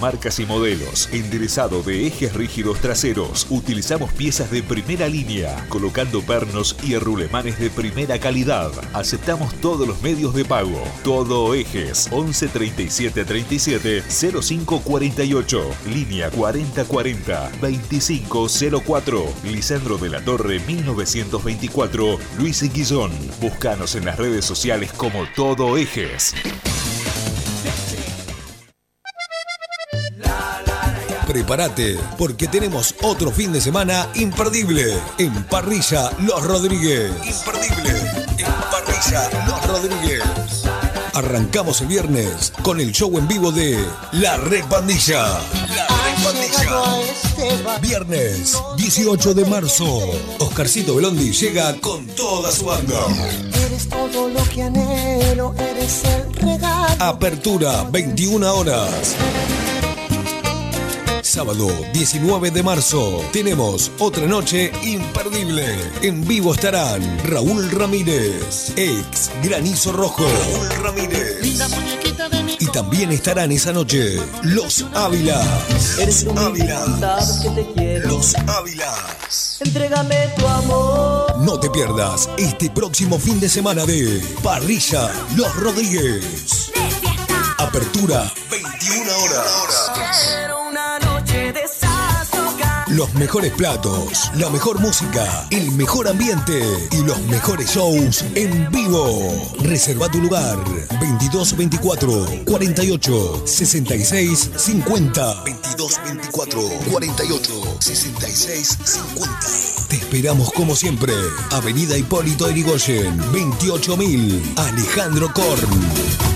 marcas y modelos. Enderezado de ejes rígidos traseros. Utilizamos piezas de primera línea, colocando pernos y rulemanes de primera calidad. Aceptamos todos los medios de pago. Todo ejes 11 37 37 05 48. Línea 4040 2504. Lisandro de la Torre 1924. Luis Guillón. Búscanos en las redes sociales como Todo Ejes. Porque tenemos otro fin de semana imperdible en Parrilla Los Rodríguez. Imperdible en Parrilla Los Rodríguez. Arrancamos el viernes con el show en vivo de La Red Pandilla. La Red Pandilla. Viernes 18 de marzo. Oscarcito Belondi llega con toda su banda. Eres todo lo que anhelo, eres el regalo. Apertura 21 horas. Sábado 19 de marzo tenemos otra noche imperdible. En vivo estarán Raúl Ramírez, ex Granizo Rojo. Raúl Ramírez. Y también estarán esa noche Los Ávila. Eres Los un Ávila. sabes que te quiero. Los Ávila. Entrégame tu amor. No te pierdas este próximo fin de semana de Parrilla Los Rodríguez. Apertura 21 horas. Los mejores platos, la mejor música, el mejor ambiente y los mejores shows en vivo. Reserva tu lugar 22 24 48 66 50 22 24 48 66 50. Te esperamos como siempre. Avenida Hipólito Yrigoyen 28000 Alejandro Korn.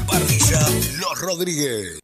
Parrilla Los Rodríguez.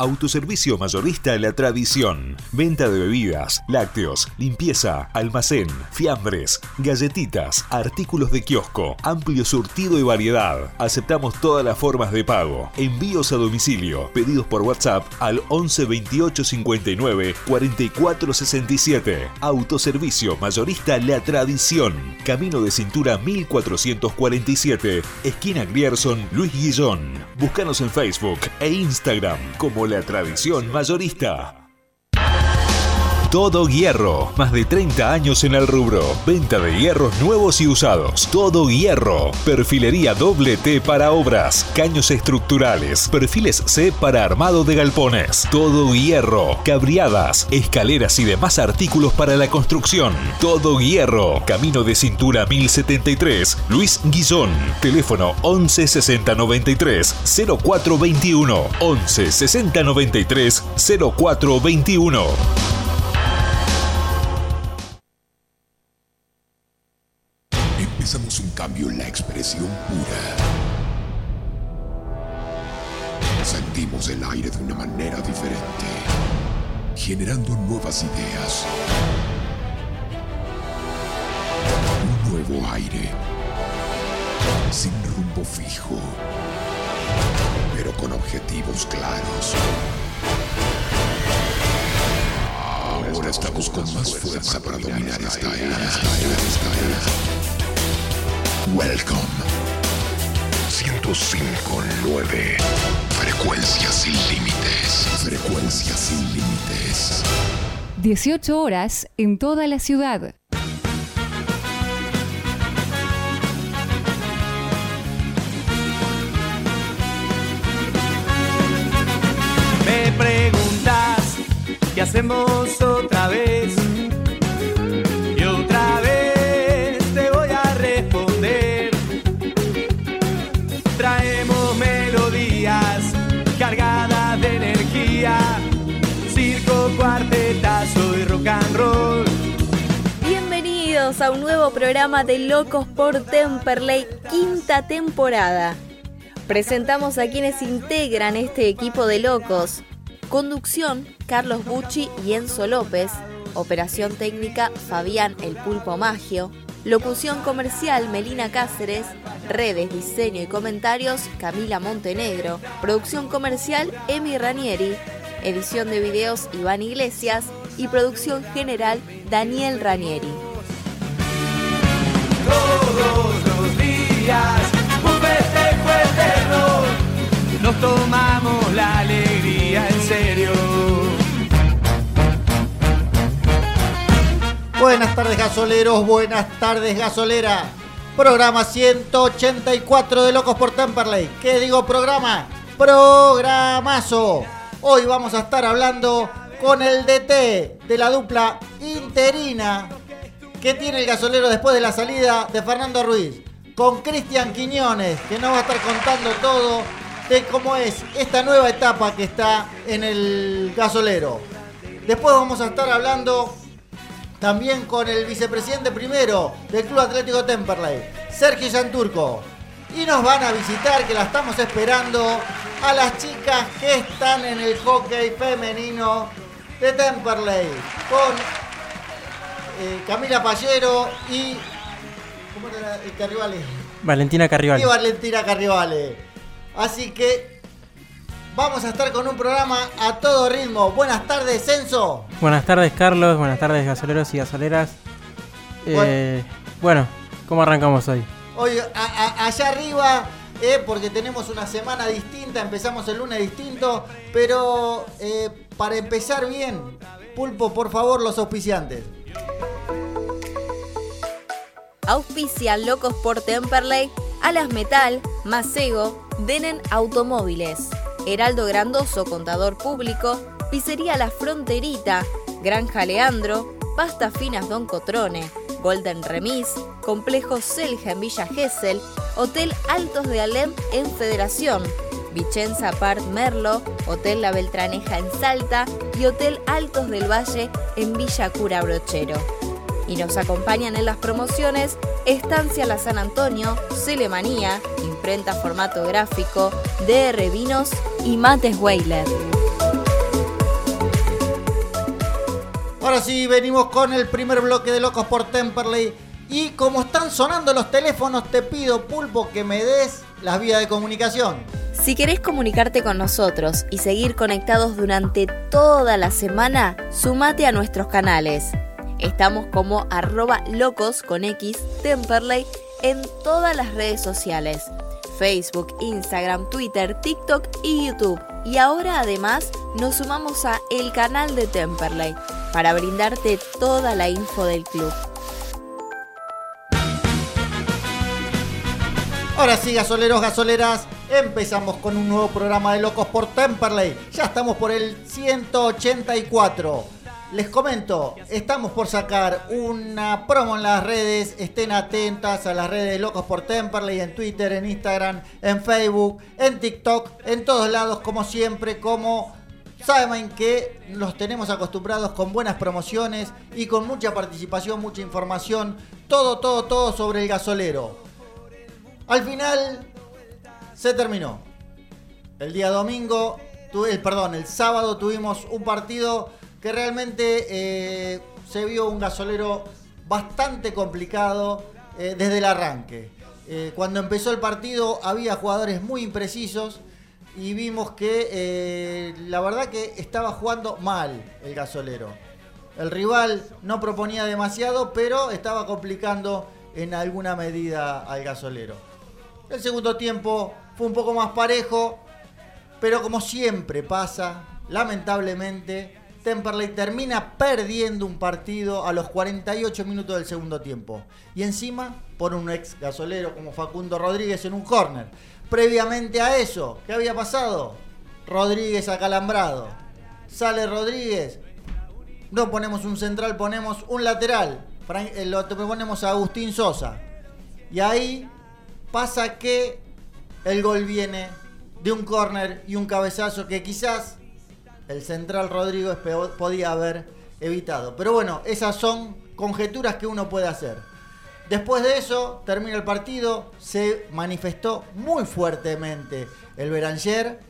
Autoservicio mayorista La Tradición. Venta de bebidas, lácteos, limpieza, almacén, fiambres, galletitas, artículos de kiosco, amplio surtido y variedad. Aceptamos todas las formas de pago. Envíos a domicilio. Pedidos por WhatsApp al 11 28 59 44 67. Autoservicio mayorista La Tradición. Camino de cintura 1447. Esquina Grierson, Luis Guillón. Búscanos en Facebook e Instagram como La Tradición Mayorista. Todo Hierro, más de 30 años en el rubro. Venta de hierros nuevos y usados. Todo Hierro. Perfilería doble T para obras, caños estructurales, perfiles C para armado de galpones. Todo Hierro. Cabriadas, escaleras y demás artículos para la construcción. Todo Hierro. Camino de cintura 1073. Luis Guillón. Teléfono 11 60 93 0421. 11 60 93 0421. Cambio la expresión pura. Sentimos el aire de una manera diferente, generando nuevas ideas. Un nuevo aire, sin rumbo fijo, pero con objetivos claros. Ahora estamos con más fuerza para dominar esta era, esta era, esta era. Welcome. 105.9. Frecuencias sin límites. Frecuencias sin límites. 18 horas en toda la ciudad. Me preguntas qué hacemos otra vez. A un nuevo programa de Locos por Temperley, quinta temporada. Presentamos a quienes integran este equipo de locos. Conducción, Carlos Bucci y Enzo López. Operación técnica, Fabián El Pulpo Magio. Locución comercial, Melina Cáceres. Redes, diseño y comentarios, Camila Montenegro. Producción comercial, Emi Ranieri. Edición de videos, Iván Iglesias. Y producción general, Daniel Ranieri. un eterno, nos tomamos la alegría en serio. Buenas tardes gasoleros, buenas tardes gasolera. Programa 184 de Locos por Temperley. ¿Qué digo programa? Programazo. Hoy vamos a estar hablando con el DT de la dupla interina que tiene el gasolero después de la salida de Fernando Ruiz. Con Cristian Quiñones, que nos va a estar contando todo de cómo es esta nueva etapa que está en el gasolero. Después vamos a estar hablando también con el vicepresidente primero del Club Atlético Temperley, Sergio Santurco. Y nos van a visitar, que la estamos esperando, a las chicas que están en el hockey femenino de Temperley. Con eh, Camila Pallero y. ¿Cómo era el Carrivale? Valentina Carrival. Y Valentina Carrivale. Así que vamos a estar con un programa a todo ritmo. Buenas tardes, Censo. Buenas tardes, Carlos. Buenas tardes, gasoleros y gasoleras. Eh, bueno, ¿cómo arrancamos hoy? Hoy a- a- allá arriba, eh, porque tenemos una semana distinta, empezamos el lunes distinto, pero eh, para empezar bien, Pulpo, por favor, los auspiciantes. Auspician Locos por Temperley, Alas Metal, Macego, Denen Automóviles, Heraldo Grandoso, Contador Público, Pizzería La Fronterita, Granja Leandro, Pasta Finas Don Cotrone, Golden Remis, Complejo Selja en Villa Gesell, Hotel Altos de Alem en Federación, Vicenza Part Merlo, Hotel La Beltraneja en Salta y Hotel Altos del Valle en Villa Cura Brochero y nos acompañan en las promociones Estancia La San Antonio, Celemanía, Imprenta Formato Gráfico, DR Vinos y Mates Weiler. Ahora sí, venimos con el primer bloque de Locos por Temperley. Y como están sonando los teléfonos, te pido, Pulpo, que me des las vías de comunicación. Si querés comunicarte con nosotros y seguir conectados durante toda la semana, sumate a nuestros canales. Estamos como arroba locos con X Temperley en todas las redes sociales. Facebook, Instagram, Twitter, TikTok y YouTube. Y ahora además nos sumamos a el canal de Temperley para brindarte toda la info del club. Ahora sí, gasoleros, gasoleras, empezamos con un nuevo programa de Locos por Temperley. Ya estamos por el 184. Les comento, estamos por sacar una promo en las redes. Estén atentas a las redes de Locos por Temperley, en Twitter, en Instagram, en Facebook, en TikTok, en todos lados, como siempre, como saben que los tenemos acostumbrados con buenas promociones y con mucha participación, mucha información. Todo, todo, todo sobre el gasolero. Al final se terminó. El día domingo, perdón, el sábado tuvimos un partido que realmente eh, se vio un gasolero bastante complicado eh, desde el arranque. Eh, cuando empezó el partido había jugadores muy imprecisos y vimos que la verdad que estaba jugando mal el gasolero. El rival no proponía demasiado, pero estaba complicando en alguna medida al gasolero. El segundo tiempo fue un poco más parejo, pero como siempre pasa, lamentablemente, Temperley termina perdiendo un partido a los 48 minutos del segundo tiempo. Y encima por un ex gasolero como Facundo Rodríguez en un córner. Previamente a eso, ¿qué había pasado? Rodríguez acalambrado. Sale Rodríguez. No ponemos un central, ponemos un lateral. Eh, Lo ponemos a Agustín Sosa. Y ahí pasa que el gol viene de un córner y un cabezazo que quizás el central Rodrigo podía haber evitado. Pero bueno, esas son conjeturas que uno puede hacer. Después de eso, termina el partido, se manifestó muy fuertemente el Beranger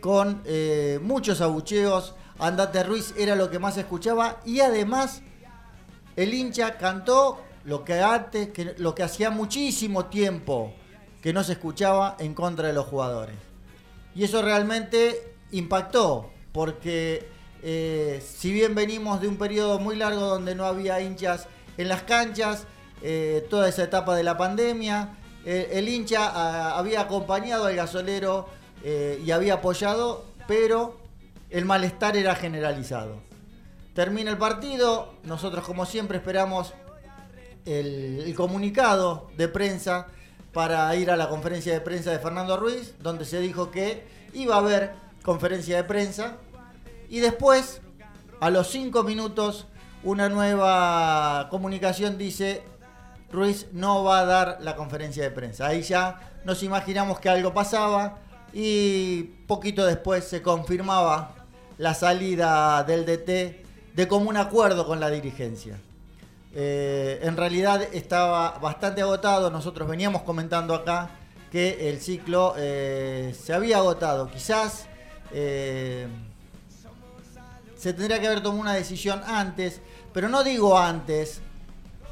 con eh, muchos abucheos. Andate Ruiz era lo que más escuchaba y además el hincha cantó lo que antes, lo que hacía muchísimo tiempo que no se escuchaba en contra de los jugadores. Y eso realmente impactó, porque eh, si bien venimos de un periodo muy largo donde no había hinchas en las canchas, eh, toda esa etapa de la pandemia, eh, el hincha ah, había acompañado al gasolero y había apoyado, pero el malestar era generalizado. Termina el partido, nosotros como siempre esperamos el comunicado de prensa para ir a la conferencia de prensa de Fernando Ruiz, donde se dijo que iba a haber conferencia de prensa y después, a los cinco minutos, una nueva comunicación dice Ruiz no va a dar la conferencia de prensa. Ahí ya nos imaginamos que algo pasaba y poquito después se confirmaba la salida del DT de común acuerdo con la dirigencia. Eh, en realidad estaba bastante agotado, nosotros veníamos comentando acá que el ciclo eh, se había agotado. Quizás eh, se tendría que haber tomado una decisión antes, pero no digo antes,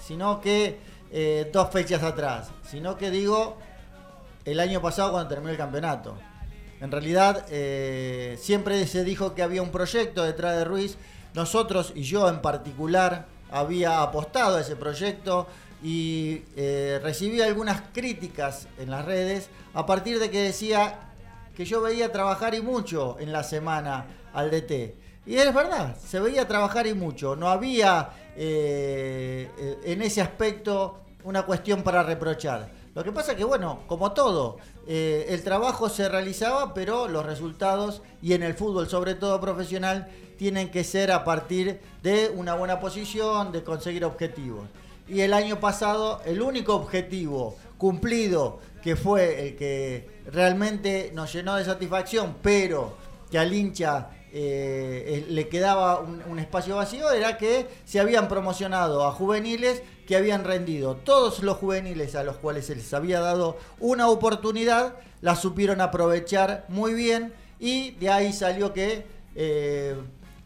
sino que eh, dos fechas atrás, sino que digo el año pasado cuando terminó el campeonato. En realidad eh, siempre se dijo que había un proyecto detrás de Ruiz. Nosotros y yo en particular había apostado a ese proyecto y eh, recibí algunas críticas en las redes a partir de que decía que yo veía trabajar y mucho en la semana al DT. Y es verdad, se veía trabajar y mucho. No había eh, eh, en ese aspecto una cuestión para reprochar. Lo que pasa que, bueno, como todo, eh, el trabajo se realizaba, pero los resultados, y en el fútbol sobre todo profesional, tienen que ser a partir de una buena posición, de conseguir objetivos. Y el año pasado, el único objetivo cumplido, que fue el que realmente nos llenó de satisfacción, pero que al hincha eh, le quedaba un, espacio vacío era que se habían promocionado a juveniles que habían rendido. Todos los juveniles a los cuales se les había dado una oportunidad la supieron aprovechar muy bien y de ahí salió que eh,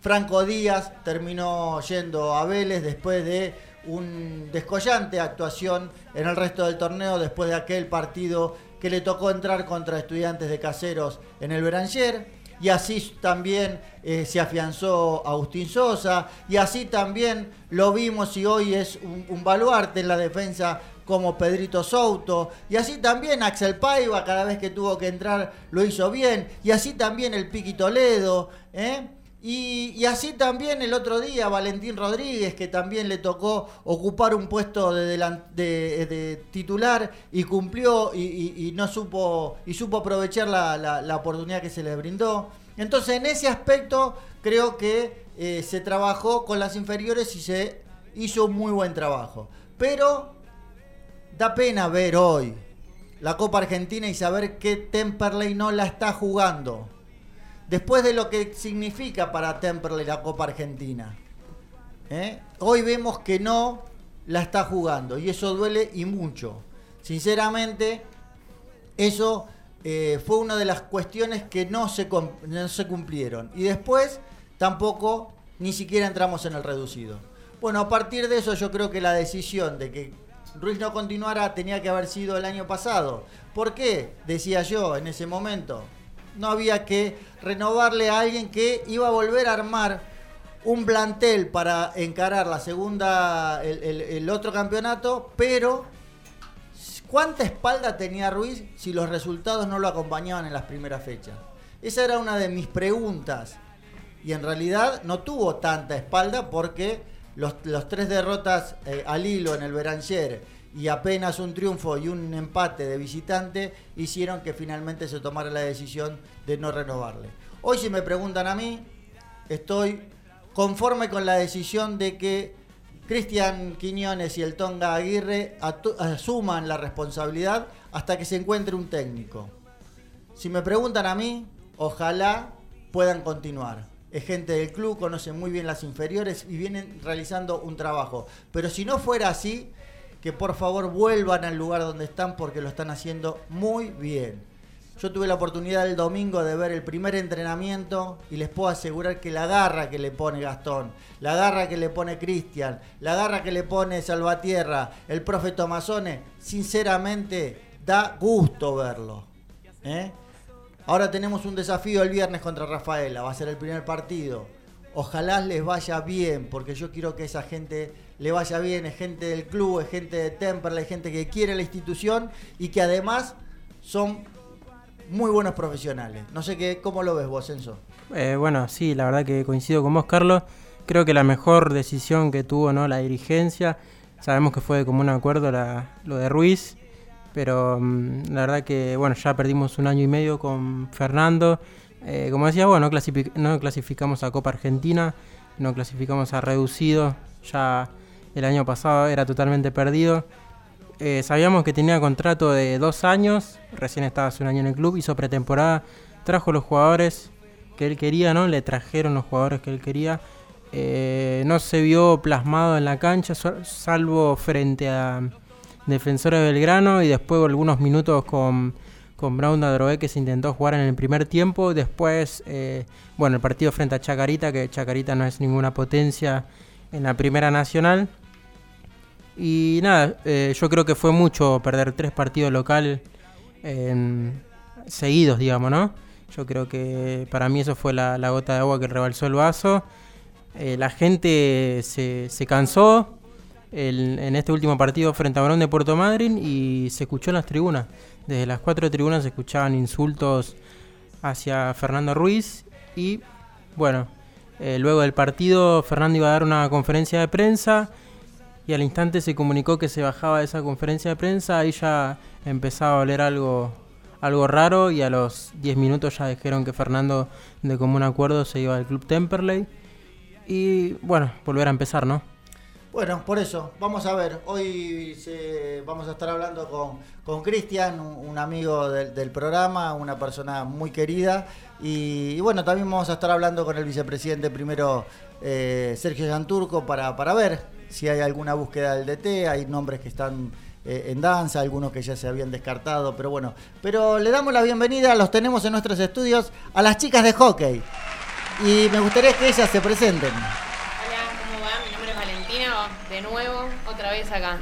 Franco Díaz terminó yendo a Vélez después de un descollante actuación en el resto del torneo después de aquel partido que le tocó entrar contra estudiantes de caseros en el Beranger y así también eh, se afianzó Agustín Sosa, y así también lo vimos y hoy es un, baluarte en la defensa como Pedrito Souto, y así también Axel Paiva cada vez que tuvo que entrar lo hizo bien, y así también el Piqui Toledo, ¿eh? Y, así también el otro día Valentín Rodríguez, que también le tocó ocupar un puesto de, de, de, titular y cumplió y, no supo y supo aprovechar la, la, la, oportunidad que se le brindó. Entonces en ese aspecto creo que eh, se trabajó con las inferiores y se hizo un muy buen trabajo. Pero da pena ver hoy la Copa Argentina y saber que Temperley no la está jugando después de lo que significa para Temperley la Copa Argentina. ¿eh? Hoy vemos que no la está jugando y eso duele y mucho. Sinceramente, eso eh, fue una de las cuestiones que no se, no se cumplieron. Y después tampoco ni siquiera entramos en el reducido. Bueno, a partir de eso yo creo que la decisión de que Ruiz no continuara tenía que haber sido el año pasado. ¿Por qué? Decía yo en ese momento no había que renovarle a alguien que iba a volver a armar un plantel para encarar la segunda, el, otro campeonato, pero ¿cuánta espalda tenía Ruiz si los resultados no lo acompañaban en las primeras fechas? Esa era una de mis preguntas. Y en realidad no tuvo tanta espalda porque los, los tres derrotas eh, al hilo en el Beranger y apenas un triunfo y un empate de visitante hicieron que finalmente se tomara la decisión de no renovarle. Hoy si me preguntan a mí, estoy conforme con la decisión de que Cristian Quiñones y el Tonga Aguirre asuman la responsabilidad hasta que se encuentre un técnico. Si me preguntan a mí, ojalá puedan continuar. Es gente del club, conocen muy bien las inferiores y vienen realizando un trabajo. Pero si no fuera así, que por favor vuelvan al lugar donde están porque lo están haciendo muy bien. Yo tuve la oportunidad el domingo de ver el primer entrenamiento y les puedo asegurar que la garra que le pone Gastón, la garra que le pone Cristian, la garra que le pone Salvatierra, el profe Tomazone, sinceramente da gusto verlo. ¿eh? Ahora tenemos un desafío el viernes contra Rafaela, va a ser el primer partido. Ojalá les vaya bien, porque yo quiero que esa gente le vaya bien, es gente del club, es gente de Temperley, es gente que quiere la institución y que además son muy buenos profesionales. No sé qué, cómo lo ves vos, Enzo. Eh, bueno, sí, la verdad que coincido con vos, Carlos. Creo que la mejor decisión que tuvo ¿no? la dirigencia, Sabemos que fue de común acuerdo lo de Ruiz, pero mm, la verdad que bueno, ya perdimos un año y medio con Fernando. Eh, como decía, bueno, no, clasificamos a Copa Argentina, no clasificamos a reducido, ya el año pasado era totalmente perdido. Eh, sabíamos que tenía contrato de dos años, recién estaba hace un año en el club, hizo pretemporada, trajo los jugadores que él quería, ¿no? Le trajeron los jugadores que él quería. Eh, no se vio plasmado en la cancha, salvo frente a Defensores de Belgrano y después algunos minutos con, con Brown Adroé que se intentó jugar en el primer tiempo. Después, eh, bueno, el partido frente a Chacarita, que Chacarita no es ninguna potencia en la Primera Nacional. Y nada, eh, yo creo que fue mucho perder tres partidos locales seguidos, digamos, ¿no? Yo creo que para mí eso fue la, gota de agua que rebalsó el vaso. Eh, la gente se, se cansó en este último partido frente a Barón de Puerto Madryn y se escuchó en las tribunas. Desde las cuatro tribunas se escuchaban insultos hacia Fernando Ruiz y bueno, eh, luego del partido Fernando iba a dar una conferencia de prensa y al instante se comunicó que se bajaba de esa conferencia de prensa, ahí ya empezaba a oler algo, algo raro y a los 10 minutos ya dijeron que Fernando de común acuerdo se iba al club Temperley y bueno, volver a empezar, ¿no? Bueno, por eso, vamos a ver, hoy vamos a estar hablando con Cristian, un, amigo del, programa, una persona muy querida, y, bueno, también vamos a estar hablando con el vicepresidente primero, eh, Sergio Santurco, para, para ver si hay alguna búsqueda del DT, hay nombres que están eh, en danza, algunos que ya se habían descartado, pero bueno, pero le damos la bienvenida, los tenemos en nuestros estudios, a las chicas de hockey, y me gustaría que ellas se presenten de nuevo, otra vez acá.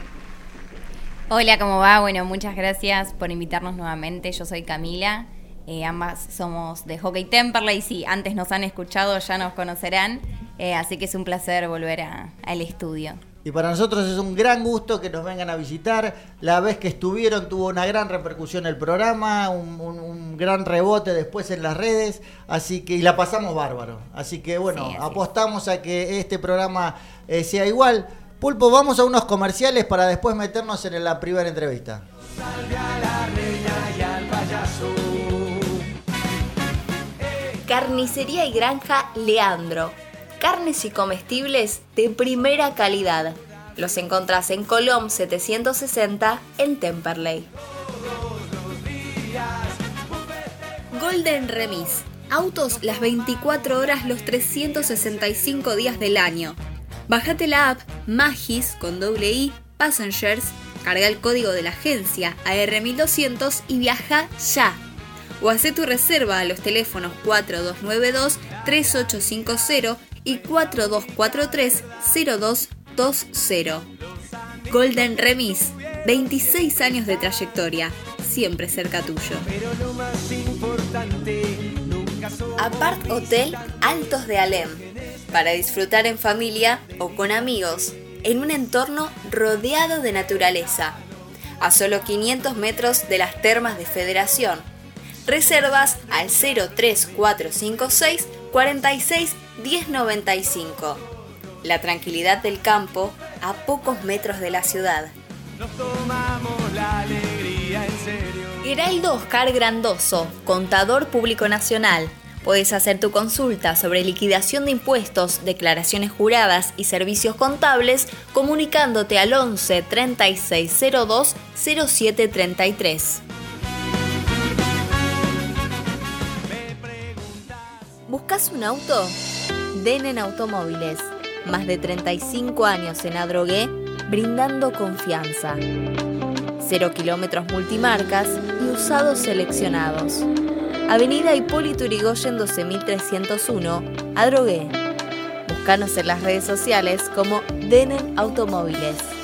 Hola, ¿cómo va? Bueno, muchas gracias por invitarnos nuevamente. Yo soy Camila. Eh, ambas somos de Hockey Temperley. Si antes nos han escuchado, ya nos conocerán. Eh, así que es un placer volver al estudio. Y para nosotros es un gran gusto que nos vengan a visitar. La vez que estuvieron tuvo una gran repercusión el programa, un, gran rebote después en las redes, así que y la pasamos bárbaro. Así que bueno, apostamos a que este programa eh, sea igual. Pulpo, vamos a unos comerciales para después meternos en la primera entrevista. Carnicería y Granja Leandro. Carnes y comestibles de primera calidad. Los encontrás en Colom 760 en Temperley. Golden Remis. Autos las 24 horas los 365 días del año Bájate la app Magis con doble I Passengers, carga el código de la agencia AR1200 y viaja ya. O hace tu reserva a los teléfonos 4292-3850 y 4243-0220. Golden Remis, 26 años de trayectoria, siempre cerca tuyo. Apart Hotel Altos de Alem para disfrutar en familia o con amigos, en un entorno rodeado de naturaleza, a solo 500 metros de las termas de Federación. Reservas al 03456 46 1095. La tranquilidad del campo a pocos metros de la ciudad. Nos tomamos la alegría en serio. Heraldo Oscar Grandoso, contador público nacional Puedes hacer tu consulta sobre liquidación de impuestos, declaraciones juradas y servicios contables comunicándote al 11 3602 0733. ¿Buscas un auto? Denen Automóviles. Más de 35 años en Adrogué, brindando confianza. Cero kilómetros multimarcas y usados seleccionados. Avenida Hipólito Yrigoyen 12301, Adrogué. Búscanos en las redes sociales como Denen Automóviles.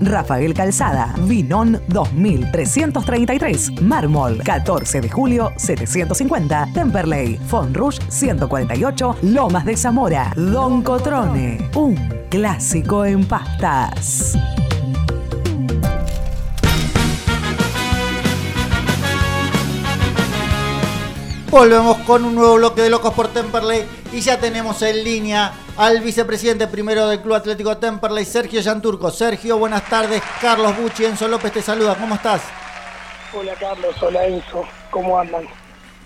Rafael Calzada, Vinón 2333, Mármol 14 de julio 750, Temperley, Fonrush 148, Lomas de Zamora, Don Cotrone, un clásico en pastas. Volvemos con un nuevo bloque de Locos por Temperley y ya tenemos en línea al vicepresidente primero del Club Atlético Temperley, Sergio Yanturco. Sergio, buenas tardes. Carlos Bucci, Enzo López te saluda. ¿Cómo estás? Hola Carlos, hola Enzo. ¿Cómo andan?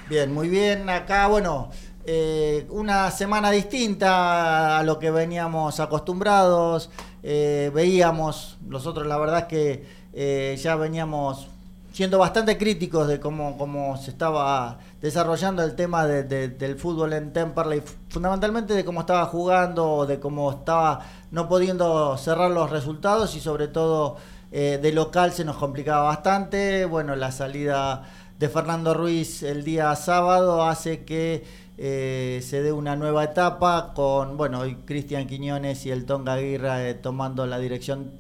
Bien, muy bien. Acá, bueno, eh, una semana distinta a lo que veníamos acostumbrados. Eh, veíamos, nosotros la verdad es que eh, ya veníamos siendo bastante críticos de cómo, cómo se estaba desarrollando el tema de, de, del fútbol en Temperley, fundamentalmente de cómo estaba jugando, de cómo estaba no pudiendo cerrar los resultados y sobre todo eh, de local se nos complicaba bastante. Bueno, la salida de Fernando Ruiz el día sábado hace que eh, se dé una nueva etapa con, bueno, Cristian Quiñones y el Tonga Aguirre eh, tomando la dirección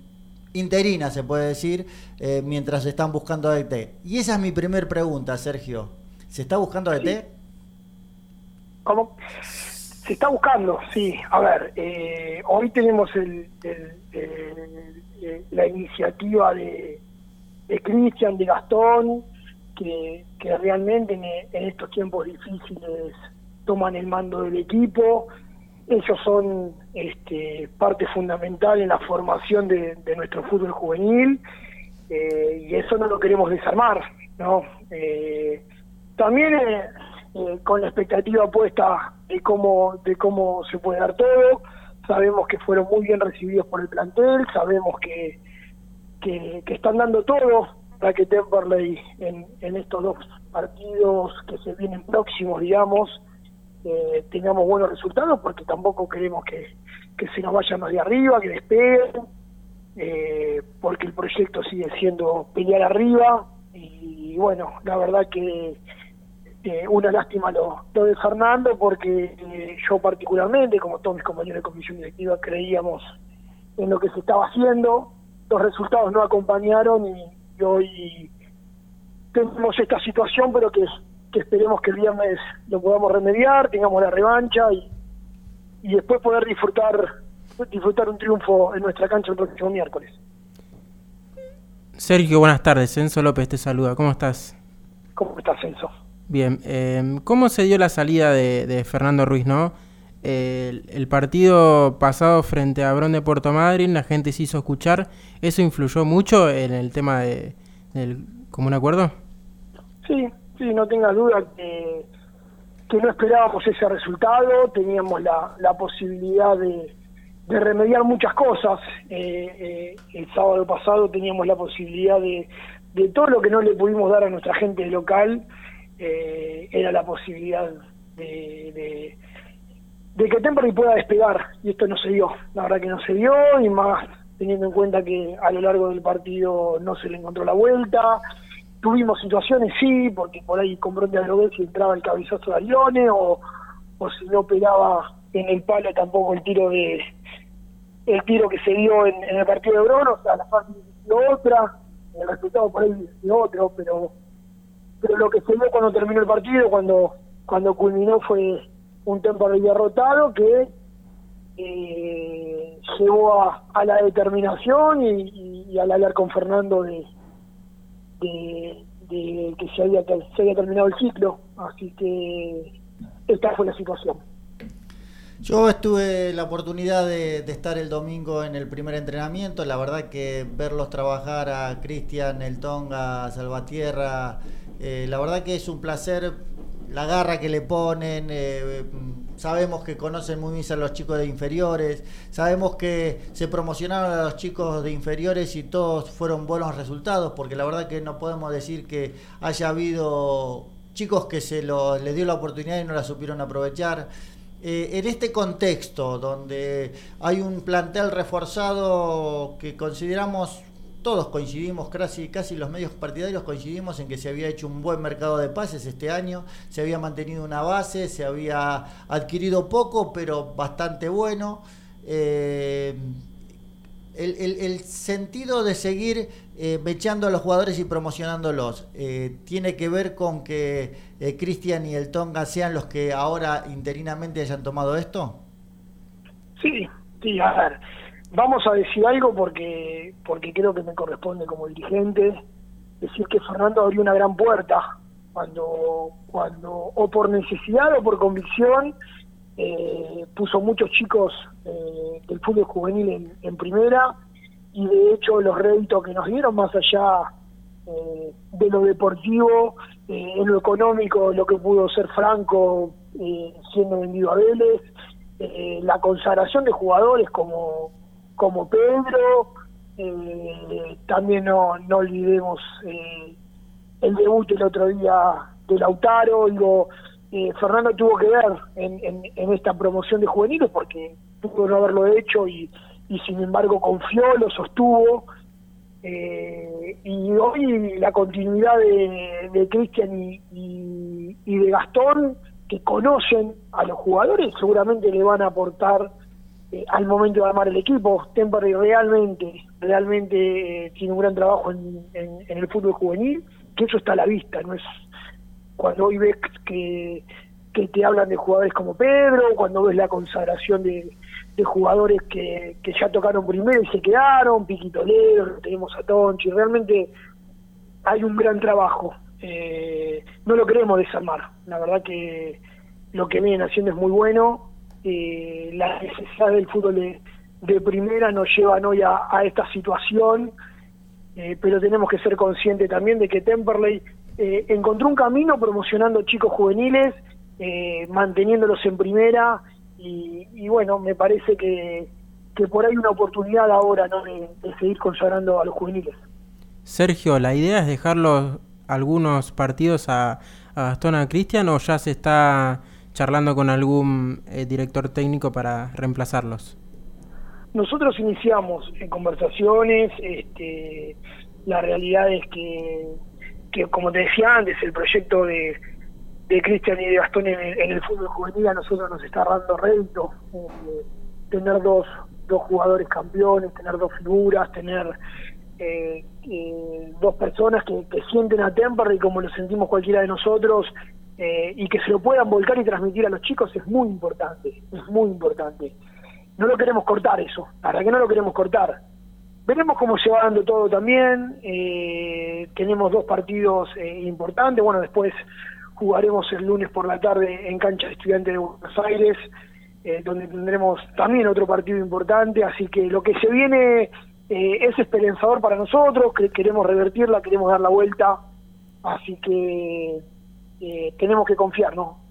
interina, se puede decir, mientras están buscando DT. Y esa es mi primer pregunta, Sergio. ¿Se está buscando DT? Sí. ¿Cómo? Se está buscando, sí. A ver, eh, hoy tenemos el, la iniciativa de, de Cristian, de Gastón, que, que realmente en, en estos tiempos difíciles toman el mando del equipo ellos son este, parte fundamental en la formación de, de nuestro fútbol juvenil eh, y eso no lo queremos desarmar, ¿no? Eh, también eh, eh, con la expectativa puesta de cómo de cómo se puede dar todo, sabemos que fueron muy bien recibidos por el plantel, sabemos que que, están dando todo para que Temperley en, en estos dos partidos que se vienen próximos, digamos, eh, tengamos buenos resultados porque tampoco queremos que, que se nos vayan más de arriba, que despeguen, eh, porque el proyecto sigue siendo pelear arriba y, bueno, la verdad que eh, una lástima lo, lo de Fernando porque eh, yo particularmente, como todos mis compañeros de comisión directiva, creíamos en lo que se estaba haciendo, los resultados no acompañaron y, y hoy tenemos esta situación, pero que que esperemos que el viernes lo podamos remediar, tengamos la revancha y, y después poder disfrutar disfrutar un triunfo en nuestra cancha el próximo miércoles. Sergio, buenas tardes. Censo López te saluda. ¿Cómo estás? ¿Cómo estás, Censo? Bien. Eh, ¿Cómo se dio la salida de, de Fernando Ruiz, no? El, el, partido pasado frente a Bron de Puerto Madryn, la gente se hizo escuchar. ¿Eso influyó mucho en el tema de, del común acuerdo? Sí, sí, no tenga duda que, que no esperábamos ese resultado, teníamos la, la posibilidad de, de, remediar muchas cosas. Eh, eh, el sábado pasado teníamos la posibilidad de, de, todo lo que no le pudimos dar a nuestra gente local, eh, era la posibilidad de, de, que Temperley pueda despegar, y esto no se dio, la verdad que no se dio, y más teniendo en cuenta que a lo largo del partido no se le encontró la vuelta, tuvimos situaciones, sí, porque por ahí con Bronte si entraba el cabezazo de Arione o, o si no pegaba en el palo tampoco el tiro de, el tiro que se dio en, el partido de Brono, o sea, la fase otra, el resultado por ahí de otro, pero pero lo que se dio cuando terminó el partido, cuando cuando culminó fue un Temperley derrotado que eh, llevó a, la determinación y, al hablar con Fernando de, de, que se había, se había terminado el ciclo. Así que esta fue la situación. Yo estuve la oportunidad de, estar el domingo en el primer entrenamiento. La verdad que verlos trabajar a Cristian, el Tonga, Salvatierra, eh, la verdad que es un placer la garra que le ponen. Eh, sabemos que conocen muy bien a los chicos de inferiores. Sabemos que se promocionaron a los chicos de inferiores y todos fueron buenos resultados, porque la verdad que no podemos decir que haya habido chicos que se les dio la oportunidad y no la supieron aprovechar. Eh, en este contexto donde hay un plantel reforzado que consideramos, todos coincidimos, casi, casi los medios partidarios coincidimos en que se había hecho un buen mercado de pases este año, se había mantenido una base, se había adquirido poco, pero bastante bueno. Eh, el, sentido de seguir eh, mechando a los jugadores y promocionándolos eh, tiene que ver con que eh, Cristian y el Tonga sean los que ahora interinamente hayan tomado esto? Sí, sí, a ver, vamos a decir algo porque, porque creo que me corresponde como dirigente. Decir que Fernando abrió una gran puerta cuando, cuando o por necesidad o por convicción eh, puso muchos chicos eh, del fútbol juvenil en, primera. Y de hecho los réditos que nos dieron más allá eh, de lo deportivo, en lo económico, lo que pudo ser Franco siendo vendido a Vélez, la consagración de jugadores como, como Pedro, también no, no olvidemos el debut el otro día de Lautaro, digo, eh, Fernando tuvo que ver en, esta promoción de juveniles porque pudo no haberlo hecho y, sin embargo confió, lo sostuvo. Eh, y hoy la continuidad de, Cristian y, de Gastón, que conocen a los jugadores, seguramente le van a aportar eh, al momento de armar el equipo. Temperley realmente, realmente tiene un gran trabajo en, el fútbol juvenil, que eso está a la vista, no es cuando hoy ves que, te hablan de jugadores como Pedro, cuando ves la consagración de, jugadores que, que, ya tocaron primero y se quedaron, Piquito tenemos a Tonchi, realmente hay un gran trabajo. Eh, no lo queremos desarmar, la verdad que lo que vienen haciendo es muy bueno, eh, la necesidad del fútbol de, primera nos llevan hoy a, esta situación, eh, pero tenemos que ser conscientes también de que Temperley eh, encontró un camino promocionando chicos juveniles, eh, manteniéndolos en primera y, bueno, me parece que, por ahí una oportunidad ahora ¿no? de, seguir consagrando a los juveniles. Sergio, ¿la idea es dejarlos algunos partidos a, a Gastón a Cristian o ya se está charlando con algún eh, director técnico para reemplazarlos? Nosotros iniciamos en conversaciones, este, la realidad es que que como te decía antes, el proyecto de, de Cristian y de Gastón en el, fútbol juvenil a nosotros nos está dando rédito. Eh, tener dos, dos jugadores campeones, tener dos figuras, tener eh, eh, dos personas que, sienten a Temperley como lo sentimos cualquiera de nosotros y que se lo puedan volcar y transmitir a los chicos es muy importante, es muy importante. No lo queremos cortar eso, para que no lo queremos cortar Veremos cómo se va dando todo también. Eh, tenemos dos partidos eh, importantes. Bueno, después jugaremos el lunes por la tarde en cancha de estudiantes de Buenos Aires, eh, donde tendremos también otro partido importante. Así que lo que se viene es esperanzador para nosotros. Que queremos revertirla, queremos dar la vuelta. Así que tenemos que confiar, ¿no?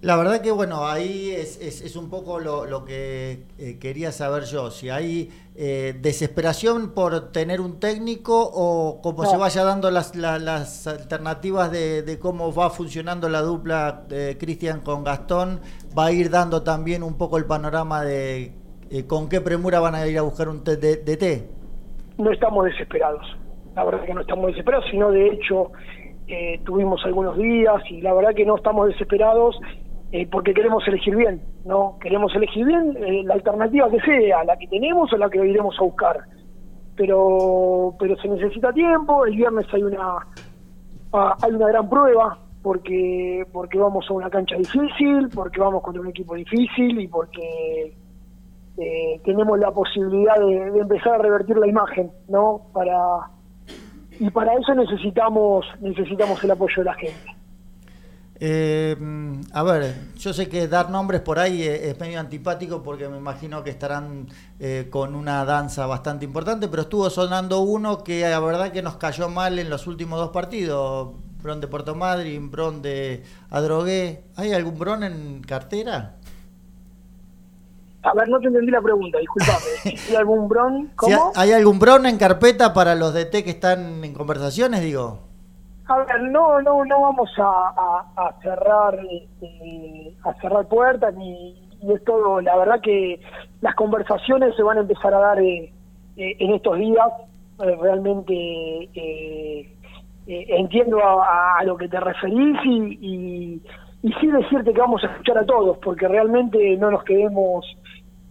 La verdad que bueno, ahí es, es, un poco lo, que eh, quería saber yo, si hay eh, desesperación por tener un técnico o como se vaya dando las, las, alternativas de, cómo va funcionando la dupla de Cristian con Gastón, va a ir dando también un poco el panorama de eh, con qué premura van a ir a buscar un DT. No estamos desesperados, la verdad que no estamos desesperados, sino de hecho tuvimos algunos días y la verdad que no estamos desesperados eh, porque queremos elegir bien, ¿no? Queremos elegir bien eh, la alternativa que sea, la que tenemos o la que iremos a buscar. Pero, pero se necesita tiempo, el viernes hay una, ah, hay una gran prueba, porque, porque vamos a una cancha difícil, porque vamos contra un equipo difícil y porque eh, tenemos la posibilidad de, de empezar a revertir la imagen, ¿no? Para, y para eso necesitamos necesitamos el apoyo de la gente. Eh, a ver, yo sé que dar nombres por ahí es, medio antipático porque me imagino que estarán eh, con una danza bastante importante, pero estuvo sonando uno que la verdad que nos cayó mal en los últimos dos partidos. Bron de Puerto Madryn, Bron de Adrogué. ¿Hay algún Bron en cartera? A ver, no te entendí la pregunta, disculpame. ¿Hay algún bron? ¿Hay algún Bron en carpeta para los DT que están en conversaciones, digo? A ver, no, no, no vamos a, a- a cerrar este, a cerrar puertas ni y es todo. La verdad que las conversaciones se van a empezar a dar eh, eh, en estos días. Eh, realmente eh, eh, entiendo a, a lo que te referís y, y, y sí decirte que vamos a escuchar a todos, porque realmente no nos queremos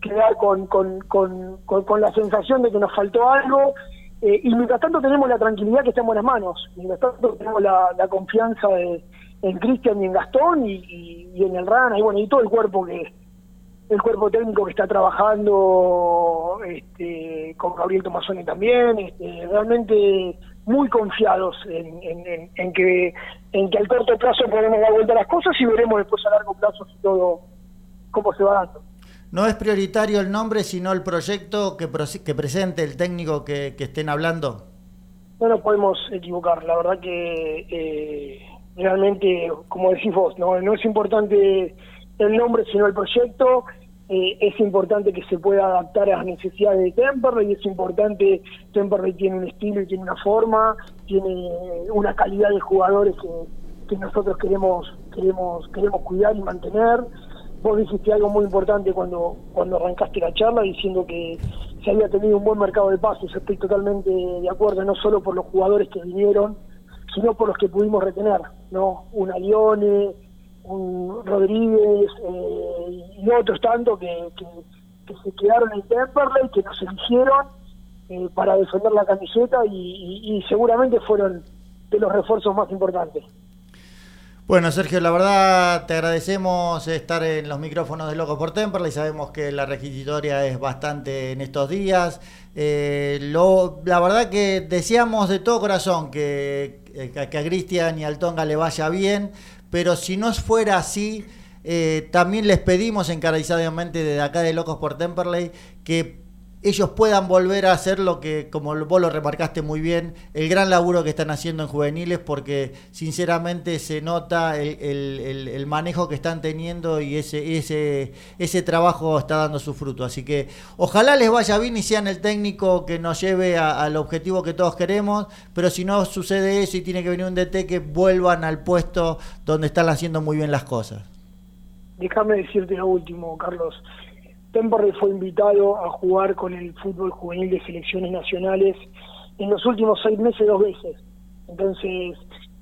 quedar con, con, con, con, la sensación de que nos faltó algo. eh, y mientras tanto tenemos la tranquilidad que está en buenas manos. Mientras tanto tenemos la, la confianza de, en Cristian y en Gastón y, y- en el Rana y bueno, y todo el cuerpo que el cuerpo técnico que está trabajando este, con Gabriel Tomasoni también, este, realmente muy confiados en, en- en- en que en que al corto plazo podemos dar vuelta a las cosas y veremos después a largo plazo si todo cómo se va dando. No es prioritario el nombre, sino el proyecto que, presente el técnico que, estén hablando. No nos podemos equivocar, la verdad que eh, realmente, como decís vos, no, es importante el nombre sino el proyecto, eh, es importante que se pueda adaptar a las necesidades de Temperley, es importante, Temperley tiene un estilo y tiene una forma, tiene una calidad de jugadores que, que nosotros queremos, queremos, queremos cuidar y mantener. Vos dijiste algo muy importante cuando, cuando arrancaste la charla diciendo que se había tenido un buen mercado de pases. Estoy totalmente de acuerdo, no solo por los jugadores que vinieron, sino por los que pudimos retener, ¿no? Un Alione, un Rodríguez eh, y otros tantos que, que, se quedaron en Temperley, que nos eligieron eh, para defender la camiseta y seguramente fueron de los refuerzos más importantes. Bueno, Sergio, la verdad te agradecemos estar en los micrófonos de Locos por Temperley. Sabemos que la requisitoria es bastante en estos días. Eh, lo, la verdad que deseamos de todo corazón que, que, a Cristian y al Tonga le vaya bien, pero si no fuera así, eh, también les pedimos encarecidamente desde acá de Locos por Temperley que ellos puedan volver a hacer lo que, como vos lo remarcaste muy bien, el gran laburo que están haciendo en juveniles, porque sinceramente se nota el, el- el- manejo que están teniendo y ese, ese, ese trabajo está dando su fruto. Así que ojalá les vaya bien y sean el técnico que nos lleve al objetivo que todos queremos, pero si no sucede eso y tiene que venir un DT, que vuelvan al puesto donde están haciendo muy bien las cosas. Déjame decirte lo último, Carlos. Temperley fue invitado a jugar con el fútbol juvenil de selecciones nacionales en los últimos seis meses dos veces. Entonces,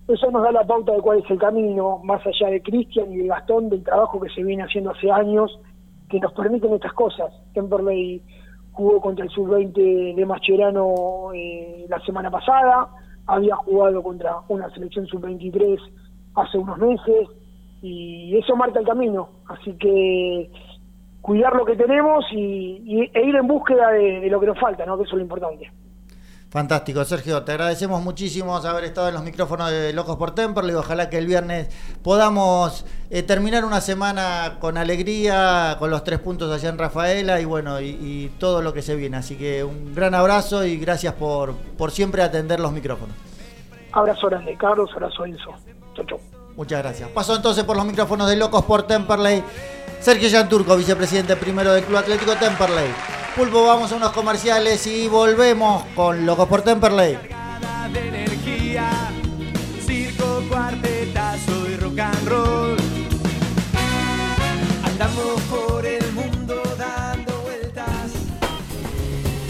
eso nos da la pauta de cuál es el camino, más allá de Cristian y de Gastón, del trabajo que se viene haciendo hace años, que nos permiten estas cosas. Temperley jugó contra el sub-20 de Mascherano eh, la semana pasada, había jugado contra una selección sub-23 hace unos meses, y eso marca el camino. Así que cuidar lo que tenemos y, y- e ir en búsqueda de, de lo que nos falta, ¿no? que eso es lo importante. Fantástico, Sergio. Te agradecemos muchísimo haber estado en los micrófonos de Locos por Temperley. Ojalá que el viernes podamos eh, terminar una semana con alegría, con los tres puntos allá en Rafaela y bueno, y, y todo lo que se viene. Así que un gran abrazo y gracias por, por siempre atender los micrófonos. Abrazo grande, Carlos, abrazo Enzo. Chau, chau. Muchas gracias. Paso entonces por los micrófonos de Locos por Temperley. Sergio Yanturco, vicepresidente primero del Club Atlético Temperley. Pulpo, vamos a unos comerciales y volvemos con Locos por Temperley.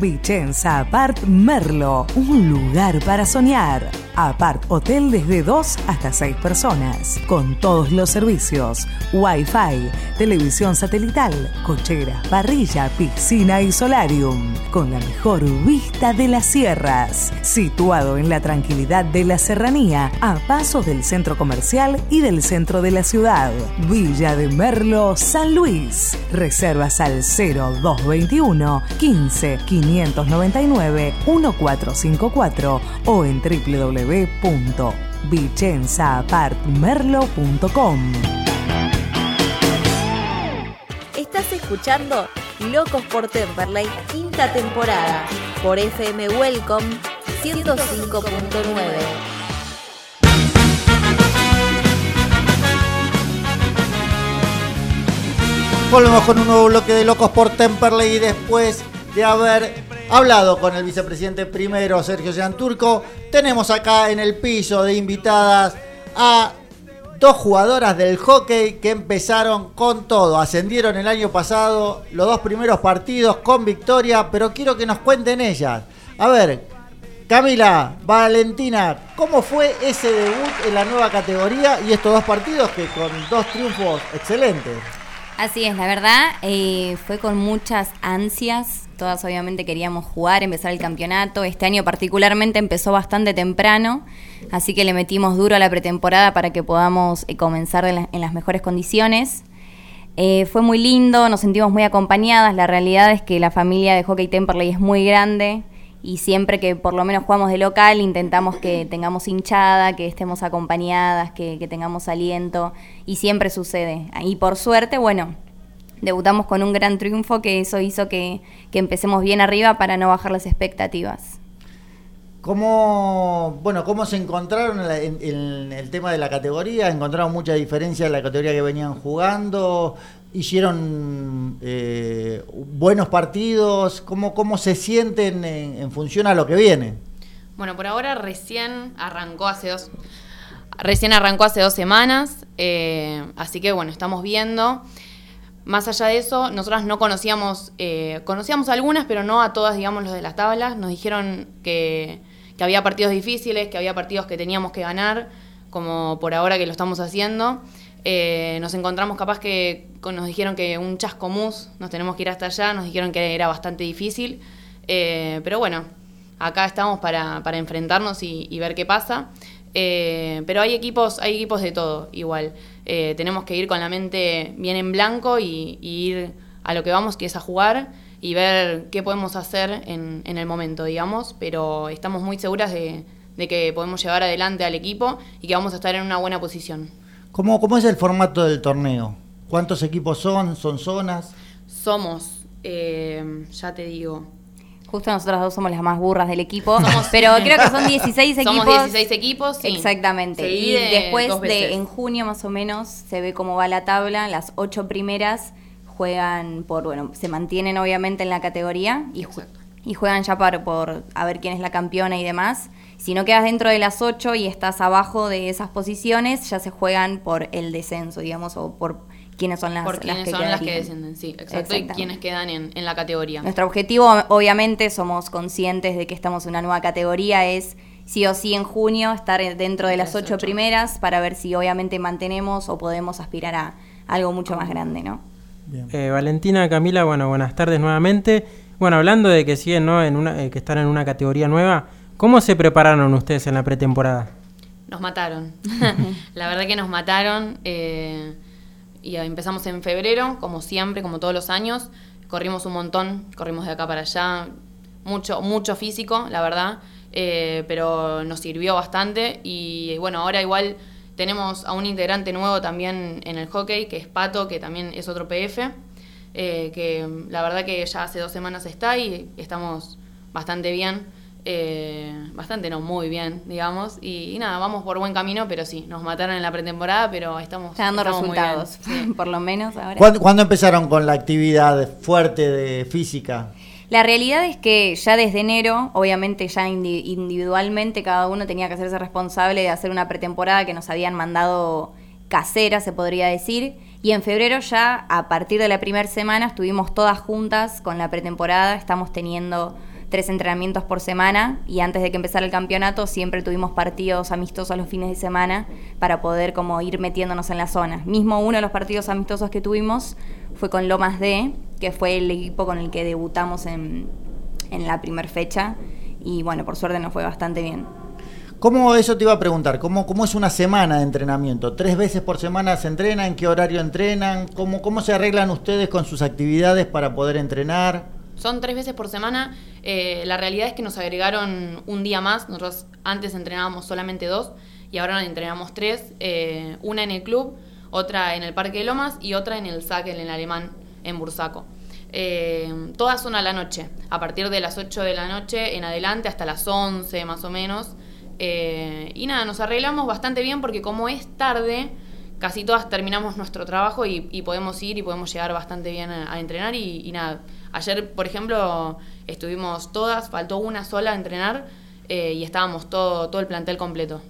Vicenza Apart Merlo, un lugar para soñar. Apart Hotel desde 2 hasta 6 personas, con todos los servicios, Wi-Fi, televisión satelital, cochera, parrilla, piscina y solarium, con la mejor vista de las sierras, situado en la tranquilidad de la serranía, a pasos del centro comercial y del centro de la ciudad. Villa de Merlo, San Luis. Reservas al 0221 15 599 1454 o en www www.vicenzaapartmerlo.com Estás escuchando Locos por Temperley, quinta temporada, por FM Welcome 105.9. Volvemos con un nuevo bloque de Locos por Temperley y después haber hablado con el vicepresidente primero, Sergio Turco, tenemos acá en el piso de invitadas a dos jugadoras del hockey que empezaron con todo. Ascendieron el año pasado los dos primeros partidos con victoria, pero quiero que nos cuenten ellas. A ver, Camila, Valentina, ¿cómo fue ese debut en la nueva categoría y estos dos partidos que con dos triunfos excelentes? Así es, la verdad, eh, fue con muchas ansias. Todas obviamente queríamos jugar, empezar el campeonato. Este año particularmente empezó bastante temprano, así que le metimos duro a la pretemporada para que podamos eh, comenzar en, las mejores condiciones. Eh, fue muy lindo, nos sentimos muy acompañadas. La realidad es que la familia de Hockey Temperley es muy grande y siempre que por lo menos jugamos de local intentamos que tengamos hinchada, que estemos acompañadas, que, tengamos aliento y siempre sucede. Y por suerte, bueno, debutamos con un gran triunfo que eso hizo que, empecemos bien arriba para no bajar las expectativas. ¿Cómo, bueno, ¿Cómo se encontraron en, el tema de la categoría? ¿Encontraron mucha diferencia en la categoría que venían jugando? hicieron eh, buenos partidos, ¿Cómo, cómo se sienten en, función a lo que viene. Bueno, por ahora recién arrancó hace dos, recién arrancó hace dos semanas, eh, así que bueno, estamos viendo. Más allá de eso, nosotras no conocíamos, eh, conocíamos algunas, pero no a todas, digamos, los de las tablas. Nos dijeron que, que había partidos difíciles, que había partidos que teníamos que ganar, como por ahora que lo estamos haciendo. Eh, nos encontramos capaz que nos dijeron que un chascomús, nos tenemos que ir hasta allá, nos dijeron que era bastante difícil, eh, pero bueno, acá estamos para, enfrentarnos y, ver qué pasa. Eh, pero hay equipos, hay equipos de todo igual. tenemos que ir con la mente bien en blanco y, ir a lo que vamos, que es a jugar y ver qué podemos hacer en, el momento, digamos, pero estamos muy seguras de que podemos llevar adelante al equipo y que vamos a estar en una buena posición. ¿Cómo, ¿Cómo es el formato del torneo? ¿Cuántos equipos son? ¿Son zonas? Somos, eh, ya te digo, Justo nosotros dos somos las más burras del equipo, pero creo que son 16 equipos. Somos 16 equipos, sí. Exactamente. y después de en junio más o menos se ve cómo va la tabla, las ocho primeras juegan por, bueno, se mantienen obviamente en la categoría y, y juegan ya por, por a ver quién es la campeona y demás Si no quedas dentro de las 8 y estás abajo de esas posiciones, ya se juegan por el descenso, digamos, o por quiénes son las, Por las quiénes que son las que quedarían. descienden, sí, exacto. Y quienes quedan en, en la categoría. Nuestro objetivo, obviamente, somos conscientes de que estamos en una nueva categoría, es sí o sí en junio estar dentro de las ocho primeras para ver si obviamente mantenemos o podemos aspirar a algo mucho más grande, ¿no? Eh, Valentina, Camila, bueno, buenas tardes nuevamente. Bueno, hablando de que siguen, ¿no? En una, eh, que están en una categoría nueva, ¿cómo se prepararon ustedes en la pretemporada? Nos mataron. la verdad que nos mataron. eh, y empezamos en febrero, como siempre, como todos los años. Corrimos un montón, corrimos de acá para allá. Mucho, mucho físico, la verdad. eh, pero nos sirvió bastante. Y bueno, ahora igual tenemos a un integrante nuevo también en el hockey, que es Pato, que también es otro PF. eh, que la verdad que ya hace dos semanas está y estamos bastante bien. Eh, bastante no, muy bien, digamos. Y, y nada, vamos por buen camino, pero sí, nos mataron en la pretemporada, pero estamos, Está dando estamos muy bien. resultados, por lo menos ahora. ¿Cuándo, cuándo empezaron con la actividad fuerte de física? La realidad es que ya desde enero, obviamente ya indi- individualmente cada uno tenía que hacerse responsable de hacer una pretemporada que nos habían mandado casera, se podría decir. Y en febrero ya, a partir de la primera semana, estuvimos todas juntas con la pretemporada. Estamos teniendo tres entrenamientos por semana y antes de que empezara el campeonato siempre tuvimos partidos amistosos los fines de semana para poder como ir metiéndonos en la zona. Mismo uno de los partidos amistosos que tuvimos fue con Lomas D, que fue el equipo con el que debutamos en, en la primera fecha y bueno, por suerte nos fue bastante bien. ¿Cómo eso te iba a preguntar? ¿Cómo, ¿Cómo es una semana de entrenamiento? ¿Tres veces por semana se entrenan? ¿En qué horario entrenan? ¿Cómo, ¿Cómo se arreglan ustedes con sus actividades para poder entrenar? Son tres veces por semana. Eh, la realidad es que nos agregaron un día más. Nosotros antes entrenábamos solamente dos y ahora entrenamos tres. eh, una en el club, otra en el Parque de Lomas y otra en el SAC, en el alemán, en Bursaco. Eh, todas son a la noche, a partir de las 8 de la noche en adelante hasta las 11 más o menos. Y nada, nos arreglamos bastante bien porque como es tarde, casi todas terminamos nuestro trabajo y, podemos ir y podemos llegar bastante bien a, entrenar y nada. Ayer, por ejemplo, estuvimos todas, faltó una sola a entrenar eh, y estábamos todo, todo el plantel completo.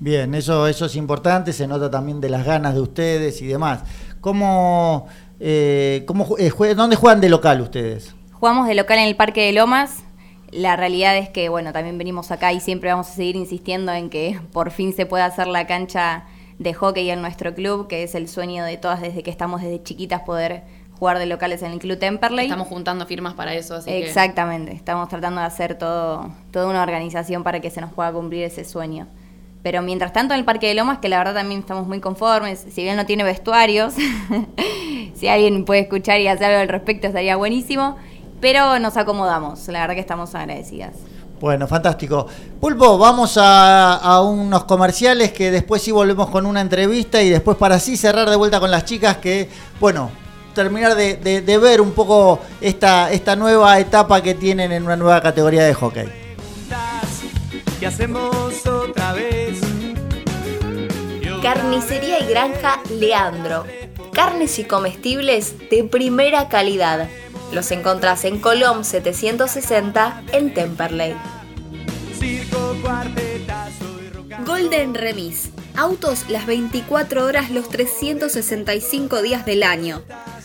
Bien, eso, eso es importante, se nota también de las ganas de ustedes y demás. ¿Cómo, eh, cómo, eh, jue- ¿Dónde juegan de local ustedes? Jugamos de local en el Parque de Lomas. La realidad es que, bueno, también venimos acá y siempre vamos a seguir insistiendo en que por fin se pueda hacer la cancha de hockey en nuestro club, que es el sueño de todas desde que estamos desde chiquitas poder jugar de locales en el Club Temperley. Estamos juntando firmas para eso, así que- Exactamente, estamos tratando de hacer todo, toda una organización para que se nos pueda cumplir ese sueño. Pero mientras tanto en el Parque de Lomas, que la verdad también estamos muy conformes, si bien no tiene vestuarios, si alguien puede escuchar y hacer algo al respecto estaría buenísimo, pero nos acomodamos, la verdad que estamos agradecidas. Bueno, fantástico. Pulpo, vamos a, a unos comerciales que después sí volvemos con una entrevista y después para así cerrar de vuelta con las chicas que, bueno, terminar de, de- de ver un poco esta, esta nueva etapa que tienen en una nueva categoría de hockey. ¿Qué hacemos otra vez? Carnicería y Granja Leandro. Carnes y comestibles de primera calidad. Los encontrás en Colom 760 en Temperley. Golden Remis. Autos las 24 horas los 365 días del año.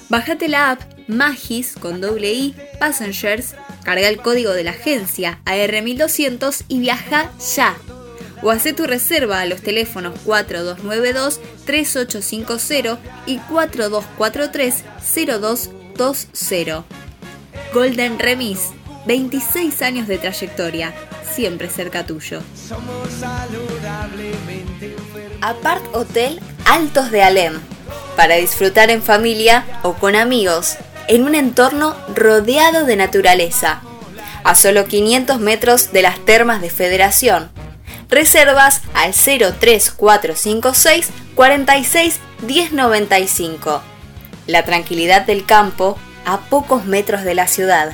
Bájate la app Magis con doble I Passengers, carga el código de la agencia AR1200 y viaja ya. O hace tu reserva a los teléfonos 4292-3850 y 4243-0220. Golden Remis, 26 años de trayectoria, siempre cerca tuyo. Apart Hotel Altos de Alem. Para disfrutar en familia o con amigos, en un entorno rodeado de naturaleza. A solo 500 metros de las termas de Federación. Reservas al 03456 46 1095. La tranquilidad del campo a pocos metros de la ciudad.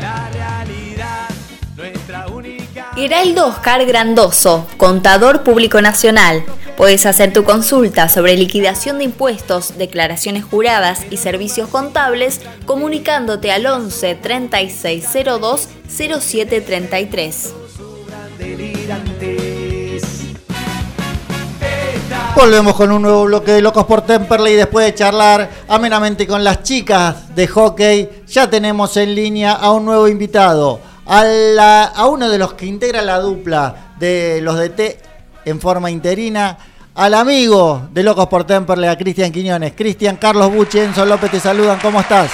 La realidad, nuestra única. Heraldo Oscar Grandoso, contador público nacional. Puedes hacer tu consulta sobre liquidación de impuestos, declaraciones juradas y servicios contables comunicándote al 11 3602 0733. Volvemos con un nuevo bloque de Locos por Temperley y después de charlar amenamente con las chicas de hockey, ya tenemos en línea a un nuevo invitado, a, a uno de los que integra la dupla de los DT en forma interina, al amigo de Locos por Temperley, a Cristian Quiñones. Cristian, Carlos Buche, Enzo López te saludan, ¿cómo estás?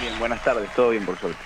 Bien, buenas tardes, todo bien por suerte.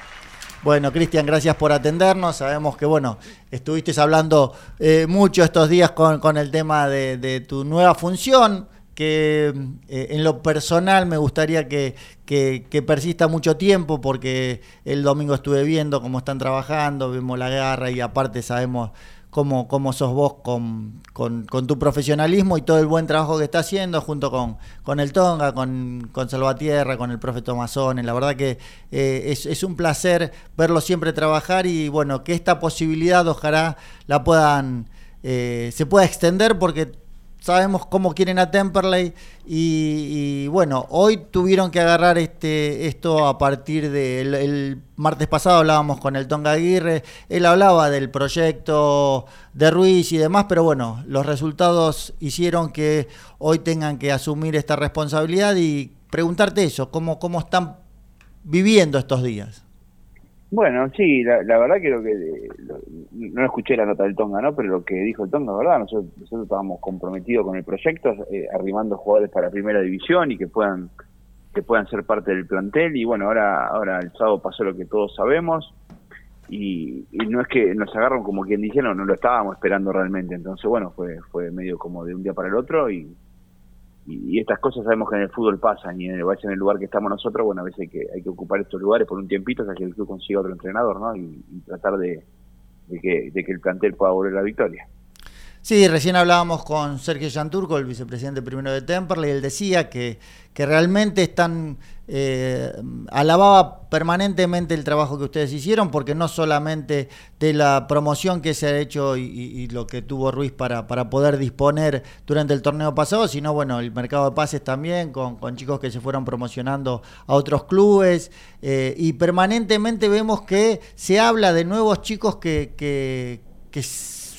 Bueno, Cristian, gracias por atendernos. Sabemos que, bueno, estuviste hablando eh, mucho estos días con, con el tema de, de tu nueva función, que eh, en lo personal me gustaría que, que- persista mucho tiempo, porque el domingo estuve viendo cómo están trabajando, vimos la garra y aparte sabemos cómo, cómo sos vos con, con- tu profesionalismo y todo el buen trabajo que está haciendo junto con, con el Tonga, con, con Salvatierra, con el profe Tomazón. La verdad que eh, es, es un placer verlo siempre trabajar y bueno, que esta posibilidad ojalá la puedan, eh, se pueda extender porque sabemos cómo quieren a Temperley y, y, bueno, hoy tuvieron que agarrar este esto a partir del el martes pasado hablábamos con el Tonga Aguirre, él hablaba del proyecto de Ruiz y demás, pero bueno, los resultados hicieron que hoy tengan que asumir esta responsabilidad y preguntarte eso, cómo, cómo están viviendo estos días. Bueno, sí, la, verdad que lo- no escuché la nota del Tonga, ¿no? Pero lo que dijo el Tonga, ¿verdad? Nosotros, nosotros estábamos comprometidos con el proyecto, eh, arrimando jugadores para primera división y que puedan que puedan ser parte del plantel y bueno, ahora ahora el sábado pasó lo que todos sabemos y, no es que nos agarran como quien dijeron, no lo estábamos esperando realmente, entonces bueno, fue fue medio como de un día para el otro y y, estas cosas sabemos que en el fútbol pasan y en el, en el lugar que estamos nosotros, bueno, a veces hay que, hay que ocupar estos lugares por un tiempito hasta que el club consiga otro entrenador, ¿no? Y, tratar de, de que, de que el plantel pueda volver a la victoria. Sí, recién hablábamos con Sergio Yanturco, el vicepresidente primero de Temperley, y él decía que, que realmente están, eh, alababa permanentemente el trabajo que ustedes hicieron, porque no solamente de la promoción que se ha hecho y, lo que tuvo Ruiz para, para poder disponer durante el torneo pasado, sino bueno, el mercado de pases también, con, con chicos que se fueron promocionando a otros clubes, eh, y permanentemente vemos que se habla de nuevos chicos que, que, que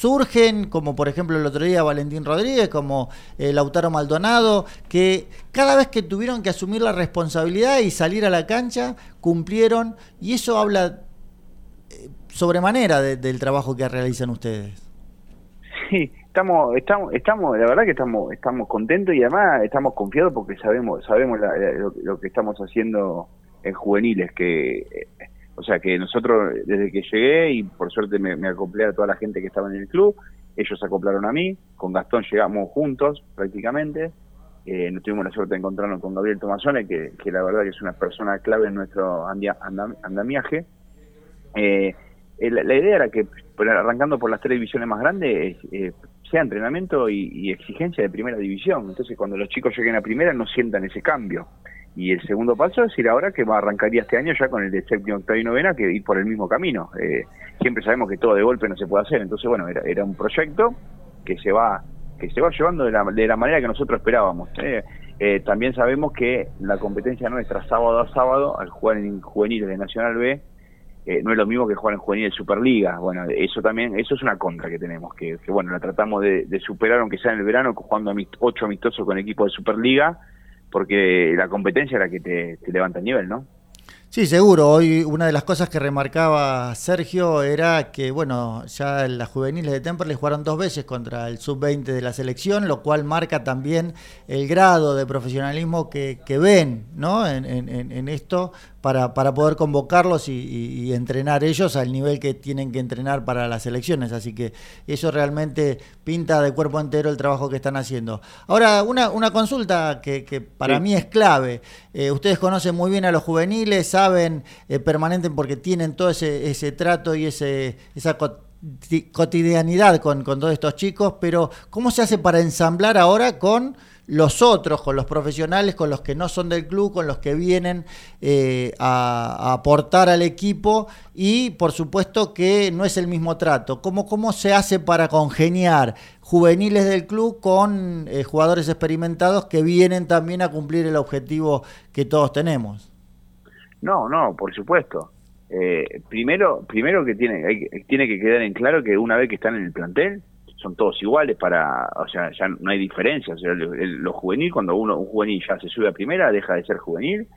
surgen, como por ejemplo el otro día Valentín Rodríguez, como eh, Lautaro Maldonado, que cada vez que tuvieron que asumir la responsabilidad y salir a la cancha, cumplieron, y eso habla eh, sobremanera de- del trabajo que realizan ustedes. Sí, estamos, estamos, estamos, la verdad que estamos, estamos contentos y además estamos confiados porque sabemos, sabemos la- lo, lo que estamos haciendo en juveniles, que, eh, o sea, que nosotros desde que llegué y por suerte me, me acoplé a toda la gente que estaba en el club, ellos acoplaron a mí, con Gastón llegamos juntos prácticamente, eh, no tuvimos la suerte de encontrarnos con Gabriel Tomasone, que, que la verdad que es una persona clave en nuestro andam- andamiaje. Eh, eh, la, la idea era que, arrancando por las tres divisiones más grandes, eh, sea entrenamiento y exigencia de primera división. Entonces, cuando los chicos lleguen a primera, no sientan ese cambio. Y el segundo paso es ir ahora que va arrancaría este año ya con el de séptimo, octavo y novena, que ir por el mismo camino. Eh, siempre sabemos que todo de golpe no se puede hacer. Entonces, bueno, era, era un proyecto que se va que se va llevando de la, de la manera que nosotros esperábamos. Eh, eh, también sabemos que la competencia nuestra sábado a sábado, al jugar en juveniles de Nacional B, eh, no es lo mismo que jugar en juvenil de Superliga. Bueno, eso también, eso es una contra que tenemos, que, que, bueno, la tratamos de, de superar, aunque sea en el verano, jugando amist- ocho amistosos con equipos de Superliga, porque la competencia es la que te, te levanta el nivel, ¿no? Sí, seguro. Hoy una de las cosas que remarcaba Sergio era que, bueno, ya las juveniles de Temperley jugaron dos veces contra el sub-20 de la selección, lo cual marca también el grado de profesionalismo que, que ven ¿no? en, en- en- en esto para, para poder convocarlos y, y- y entrenar ellos al nivel que tienen que entrenar para las elecciones. Así que eso realmente pinta de cuerpo entero el trabajo que están haciendo. Ahora, una, una consulta que, que para Sí. mí es clave. Eh, ustedes conocen muy bien a los juveniles, saben eh, permanente porque tienen todo ese, ese trato y ese, esa coti- cotidianidad con, todos estos chicos, pero ¿cómo se hace para ensamblar ahora con los otros, con los profesionales, con los que no son del club, con los que vienen eh, a, a aportar al equipo y por supuesto que no es el mismo trato. ¿Cómo, cómo se hace para congeniar juveniles del club con eh, jugadores experimentados que vienen también a cumplir el objetivo que todos tenemos? No, no, por supuesto. Eh, primero, primero que tiene, hay tiene que quedar en claro que una vez que están en el plantel, son todos iguales para, o sea, ya no hay diferencia. O sea, lo juvenil, cuando uno, un juvenil ya se sube a primera, deja de ser juvenil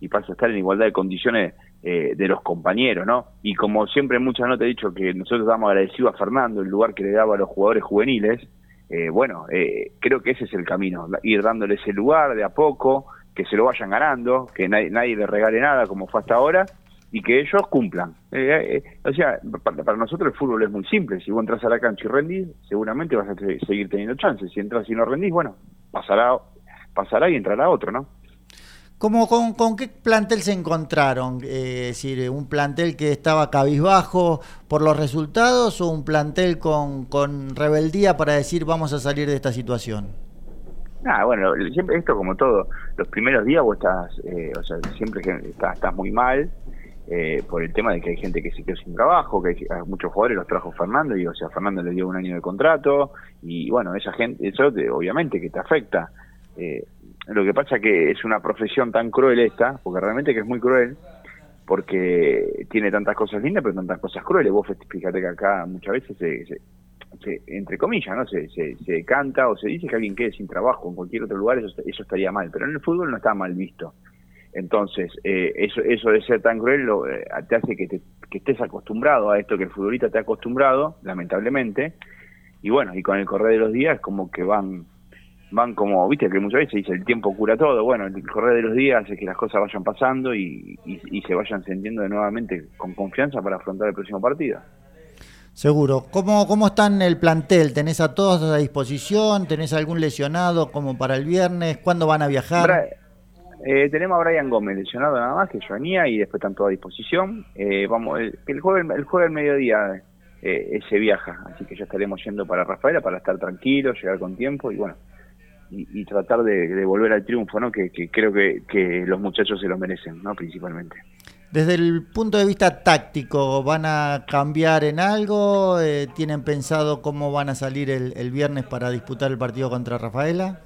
y pasa a estar en igualdad de condiciones eh, de los compañeros, ¿no? Y como siempre en muchas notas he dicho que nosotros damos agradecidos a Fernando el lugar que le daba a los jugadores juveniles, eh, bueno, eh, creo que ese es el camino, ir dándole ese lugar de a poco, que se lo vayan ganando, que nadie, nadie le regale nada como fue hasta ahora, y que ellos cumplan. o sea, para, nosotros el fútbol es muy simple. Si vos entras a la cancha y rendís, seguramente vas a seguir teniendo chances. Si entras y no rendís, bueno, pasará, pasará y entrará otro, ¿no? ¿Cómo, con, qué plantel se encontraron? Eh, es decir, ¿un plantel que estaba cabizbajo por los resultados o un plantel con, con rebeldía para decir vamos a salir de esta situación? Ah, bueno, siempre esto como todo, los primeros días vos estás, eh, o sea, siempre estás, estás muy mal eh, por el tema de que hay gente que se quedó sin trabajo, que hay, muchos jugadores los trajo Fernando y, o sea, Fernando le dio un año de contrato y, bueno, esa gente, eso obviamente que te afecta. Eh, lo que pasa que es una profesión tan cruel esta, porque realmente que es muy cruel, porque tiene tantas cosas lindas, pero tantas cosas crueles. Vos fíjate que acá muchas veces se, entre comillas, ¿no? Se, se, canta o se dice que alguien quede sin trabajo en cualquier otro lugar, eso, estaría mal, pero en el fútbol no está mal visto. Entonces, eh, eso, eso de ser tan cruel lo, eh, te hace que, te, que estés acostumbrado a esto que el futbolista te ha acostumbrado, lamentablemente, y bueno, y con el correr de los días como que van van como, viste que muchas veces dice el tiempo cura todo, bueno, el correr de los días hace que las cosas vayan pasando y, se vayan sintiendo nuevamente con confianza para afrontar el próximo partido. Seguro. ¿Cómo, ¿Cómo está en el plantel? ¿Tenés a todos a disposición? ¿Tenés algún lesionado como para el viernes? ¿Cuándo van a viajar? eh, tenemos a Brian Gómez lesionado nada más, que yo venía y después están todos a disposición. Eh, vamos, el, el, jueves, el jueves mediodía eh, ese viaja, así que ya estaremos yendo para Rafaela para estar tranquilos, llegar con tiempo y bueno, y, tratar de, volver al triunfo, ¿no? Que, creo que, los muchachos se lo merecen, ¿no? Principalmente. Desde el punto de vista táctico, ¿van a cambiar en algo? Eh, ¿Tienen pensado cómo van a salir el, viernes para disputar el partido contra Rafaela?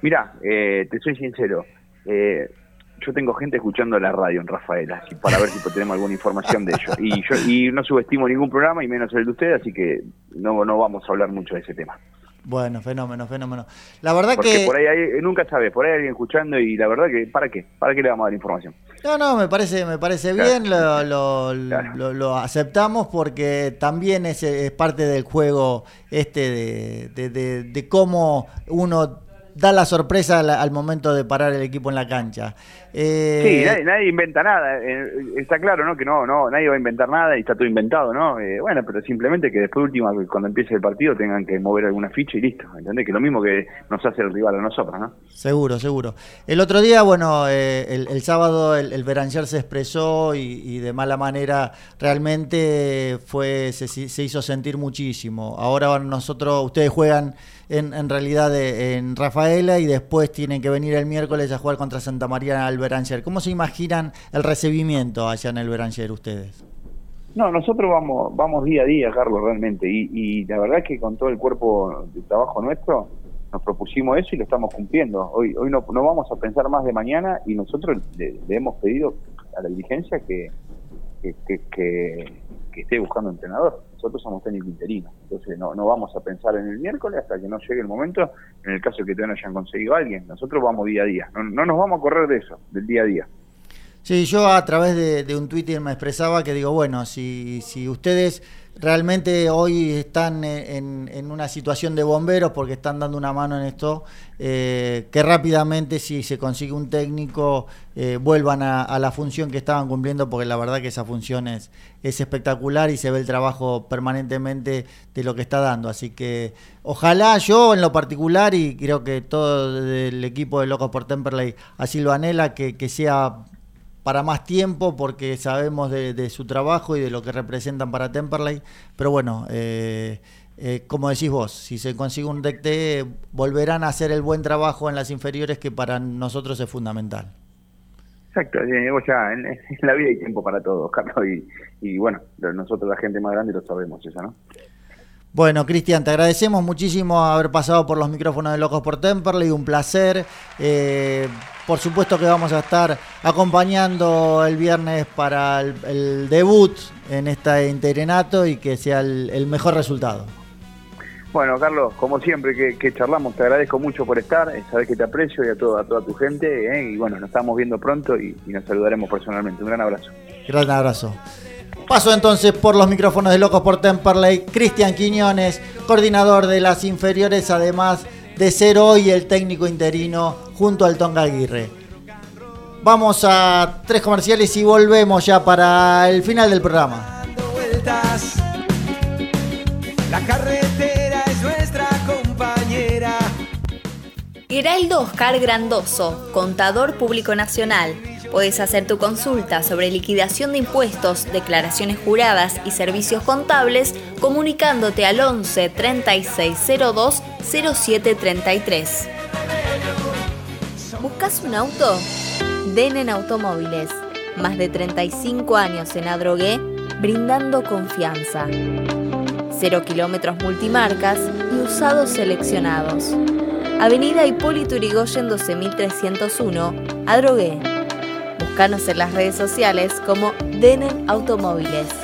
Mira, eh, te soy sincero. Eh, yo tengo gente escuchando la radio en Rafaela, para ver si tenemos alguna información de ello. Y yo y no subestimo ningún programa, y menos el de ustedes, así que no, no vamos a hablar mucho de ese tema. Bueno, fenómeno, fenómeno. La verdad Porque que... por ahí hay, nunca sabes, por ahí hay alguien escuchando y la verdad que, ¿para qué? ¿Para qué le vamos a dar información? No, no, me parece, me parece bien, lo, lo, aceptamos porque también es, es parte del juego este de, de, de cómo uno da la sorpresa al, momento de parar el equipo en la cancha. Eh, sí, nadie, inventa nada. Eh, está claro, ¿no? Que no, no, nadie va a inventar nada y está todo inventado, ¿no? Eh, bueno, pero simplemente que después última, cuando empiece el partido, tengan que mover alguna ficha y listo. ¿Entendés? Que lo mismo que nos hace el rival a nosotros, ¿no? Seguro, seguro. El otro día, bueno, el, sábado el, el Beranger se expresó y, de mala manera realmente fue se, se hizo sentir muchísimo. Ahora nosotros, ustedes juegan en, realidad en Rafaela y después tienen que venir el miércoles a jugar contra Santa María al Beranger. ¿Cómo se imaginan el recibimiento allá en el Beranger ustedes? No, nosotros vamos vamos día a día, Carlos, realmente. Y, la verdad es que con todo el cuerpo de trabajo nuestro nos propusimos eso y lo estamos cumpliendo. Hoy hoy no, no vamos a pensar más de mañana y nosotros le, hemos pedido a la dirigencia que, que esté buscando entrenador nosotros somos técnico interino. Entonces no, no vamos a pensar en el miércoles hasta que no llegue el momento, en el caso de que todavía no hayan conseguido a alguien. Nosotros vamos día a día, no, no nos vamos a correr de eso, del día a día. Sí, yo a través de, un Twitter me expresaba que digo, bueno, si, si ustedes realmente hoy están en, una situación de bomberos porque están dando una mano en esto, eh, que rápidamente si se consigue un técnico eh, vuelvan a, la función que estaban cumpliendo porque la verdad que esa función es, es espectacular y se ve el trabajo permanentemente de lo que está dando. Así que ojalá yo en lo particular y creo que todo el equipo de Locos por Temperley así lo anhela, que, que sea para más tiempo porque sabemos de, su trabajo y de lo que representan para Temperley. Pero bueno, eh, eh, como decís vos, si se consigue un DECT, volverán a hacer el buen trabajo en las inferiores que para nosotros es fundamental. Exacto, eh, ya en, la vida hay tiempo para todos, Carlos, y, y bueno, nosotros la gente más grande lo sabemos eso, ¿no? Bueno, Cristian, te agradecemos muchísimo haber pasado por los micrófonos de Locos por Temperley, un placer. Eh, por supuesto que vamos a estar acompañando el viernes para el, debut en este interenato y que sea el, mejor resultado. Bueno, Carlos, como siempre que, que charlamos, te agradezco mucho por estar, eh, sabes que te aprecio y a, todo, a toda tu gente, eh, y bueno, nos estamos viendo pronto y, y nos saludaremos personalmente. Un gran abrazo. Gran abrazo. Paso entonces por los micrófonos de Locos por Temperley, Cristian Quiñones, coordinador de las inferiores, además de ser hoy el técnico interino junto al Tonga Aguirre. Vamos a tres comerciales y volvemos ya para el final del programa. La carretera es nuestra compañera. Geraldo Oscar Grandoso, contador público nacional. Puedes hacer tu consulta sobre liquidación de impuestos, declaraciones juradas y servicios contables comunicándote al 11 3602 0733. ¿Buscas un auto? Denen Automóviles. Más de 35 años en Adrogué, brindando confianza. Cero kilómetros multimarcas y usados seleccionados. Avenida Hipólito Yrigoyen 12301, Adrogué. Búscanos en las redes sociales como Denen Automóviles.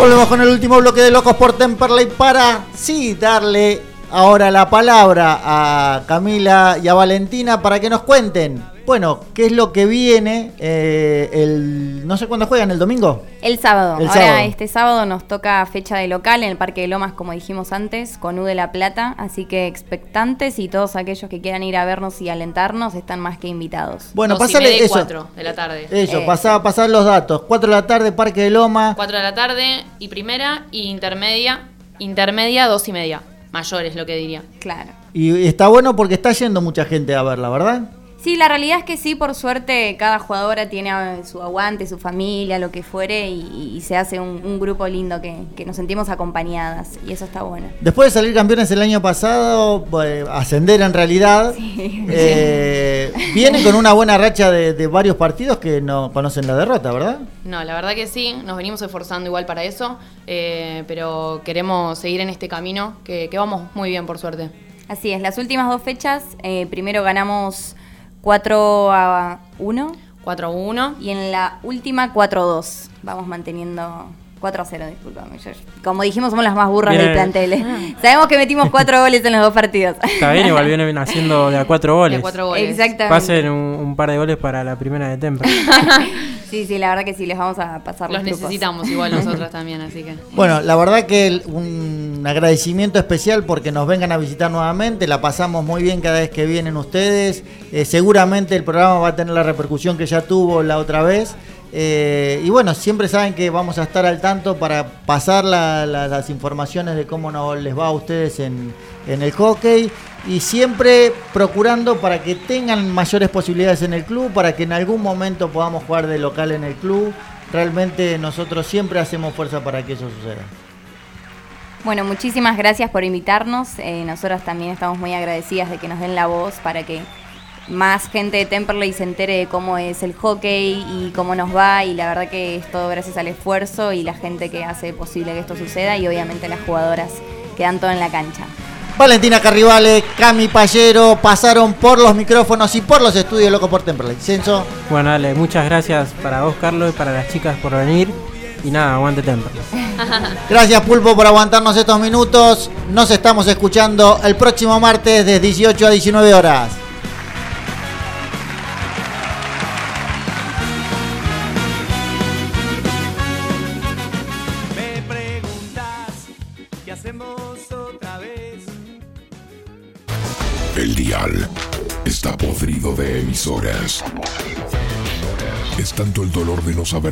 Volvemos con el último bloque de Locos por Temperley para, sí, darle ahora la palabra a Camila y a Valentina para que nos cuenten, bueno, qué es lo que viene eh, el... No sé cuándo juegan, ¿el domingo? El sábado. El Ahora sábado. este sábado nos toca fecha de local en el Parque de Lomas, como dijimos antes, con U de la Plata. Así que expectantes y todos aquellos que quieran ir a vernos y alentarnos están más que invitados. Bueno, pasale eso. de la tarde. Eso, Eh. pasá los datos. 4 de la tarde, Parque de Loma. 4 de la tarde y primera y intermedia. Intermedia, dos y media. Mayores, lo que diría. Claro. Y está bueno porque está yendo mucha gente a verla, ¿verdad? Sí, la realidad es que sí, por suerte, cada jugadora tiene eh, su aguante, su familia, lo que fuere, y, y se hace un, un grupo lindo que, que nos sentimos acompañadas, y eso está bueno. Después de salir campeones el año pasado, eh, ascender en realidad, eh, vienen con una buena racha de, de varios partidos que no conocen la derrota, ¿verdad? No, la verdad que sí, nos venimos esforzando igual para eso, eh, pero queremos seguir en este camino, que, que vamos muy bien por suerte. Así es, las últimas dos fechas, eh, primero ganamos 4 a 1. 4 a 1. Y en la última 4 a 2. Vamos manteniendo 4 a 0, disculpame. Como dijimos, somos las más burras Bien. del plantel. eh. Sabemos que metimos 4 goles en los dos partidos. Está bien, igual vienen haciendo de a cuatro goles. Exactamente. Pasen un, un par de goles para la primera de Temper. Sí, sí, la verdad que sí, les vamos a pasar Los trucos. necesitamos igual nosotras también, así que... Bueno, la verdad que el- un agradecimiento especial porque nos vengan a visitar nuevamente, la pasamos muy bien cada vez que vienen ustedes, Eh, seguramente el programa va a tener la repercusión que ya tuvo la otra vez. Eh, y bueno, siempre saben que vamos a estar al tanto para pasar la- la- las informaciones de cómo no les va a ustedes en, en el hockey y siempre procurando para que tengan mayores posibilidades en el club, para que en algún momento podamos jugar de local en el club. Realmente nosotros siempre hacemos fuerza para que eso suceda. Bueno, muchísimas gracias por invitarnos. Eh, nosotros también estamos muy agradecidas de que nos den la voz para que más gente de Temperley se entere de cómo es el hockey y cómo nos va. Y la verdad que es todo gracias al esfuerzo y la gente que hace posible que esto suceda y obviamente las jugadoras que dan todo en la cancha. Valentina Carrivale, Cami Payero pasaron por los micrófonos y por los estudios Loco por Temperley. Censo, Bueno, dale, muchas gracias para vos, Carlos, y para las chicas por venir. Y nada, aguante Temper. gracias Pulpo por aguantarnos estos minutos. Nos estamos escuchando el próximo martes de 18 a 19 horas. Está podrido de emisoras. Es tanto el dolor de no saber